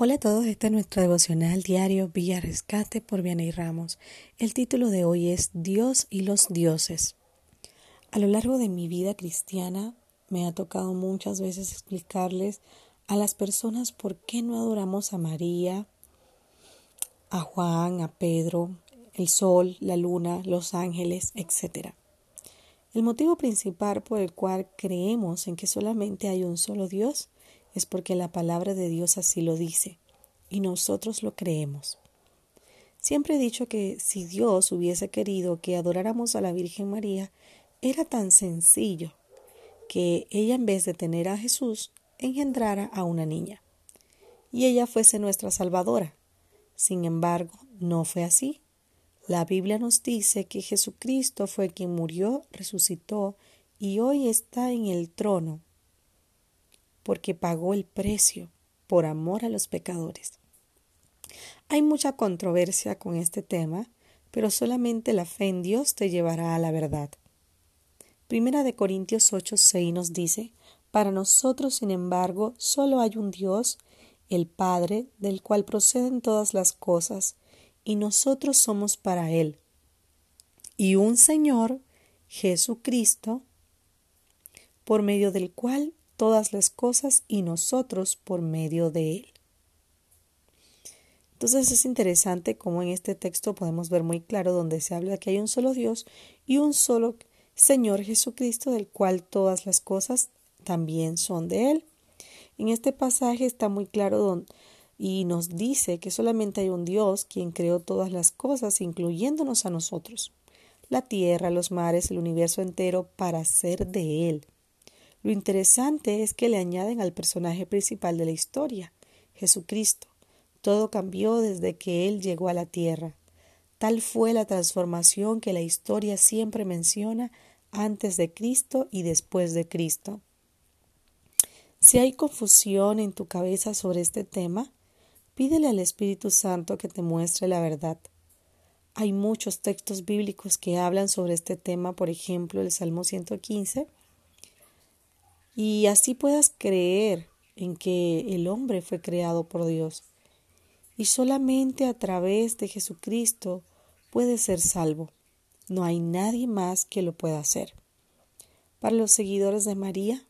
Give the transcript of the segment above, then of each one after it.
Hola a todos, este es nuestro devocional diario Villa Rescate por Vianey Ramos. El título de hoy es Dios y los dioses. A lo largo de mi vida cristiana me ha tocado muchas veces explicarles a las personas por qué no adoramos a María, a Juan, a Pedro, el sol, la luna, los ángeles, etc. El motivo principal por el cual creemos en que solamente hay un solo Dios es porque la palabra de Dios así lo dice y nosotros lo creemos. Siempre he dicho que si Dios hubiese querido que adoráramos a la Virgen María, era tan sencillo que ella en vez de tener a Jesús, engendrara a una niña y ella fuese nuestra Salvadora. Sin embargo, no fue así. La Biblia nos dice que Jesucristo fue quien murió, resucitó y hoy está en el trono porque pagó el precio por amor a los pecadores. Hay mucha controversia con este tema, pero solamente la fe en Dios te llevará a la verdad. Primera de Corintios 8, 6 nos dice, Para nosotros, sin embargo, solo hay un Dios, el Padre, del cual proceden todas las cosas, y nosotros somos para Él, y un Señor, Jesucristo, por medio del cual todas las cosas y nosotros por medio de Él. Entonces es interesante cómo en este texto podemos ver muy claro donde se habla que hay un solo Dios y un solo Señor Jesucristo del cual todas las cosas también son de Él. En este pasaje está muy claro y nos dice que solamente hay un Dios quien creó todas las cosas, incluyéndonos a nosotros, la tierra, los mares, el universo entero, para ser de Él. Lo interesante es que le añaden al personaje principal de la historia, Jesucristo. Todo cambió desde que Él llegó a la tierra. Tal fue la transformación que la historia siempre menciona antes de Cristo y después de Cristo. Si hay confusión en tu cabeza sobre este tema, pídele al Espíritu Santo que te muestre la verdad. Hay muchos textos bíblicos que hablan sobre este tema, por ejemplo, el Salmo 115 y así puedas creer en que el hombre fue creado por Dios y solamente a través de Jesucristo puede ser salvo. No hay nadie más que lo pueda hacer. Para los seguidores de María,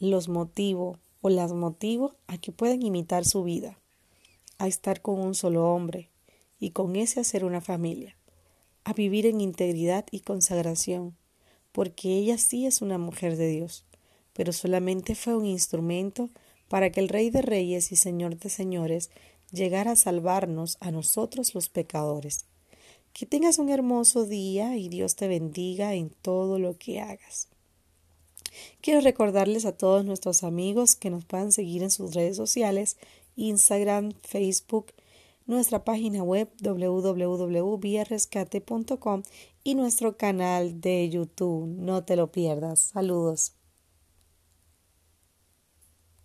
los motivo o las motivo a que puedan imitar su vida, a estar con un solo hombre y con ese hacer una familia, a vivir en integridad y consagración, porque ella sí es una mujer de Dios, pero solamente fue un instrumento para que el Rey de Reyes y Señor de Señores llegara a salvarnos a nosotros los pecadores. Que tengas un hermoso día y Dios te bendiga en todo lo que hagas. Quiero recordarles a todos nuestros amigos que nos puedan seguir en sus redes sociales, Instagram, Facebook, nuestra página web www.viarescate.com y nuestro canal de YouTube. No te lo pierdas. Saludos.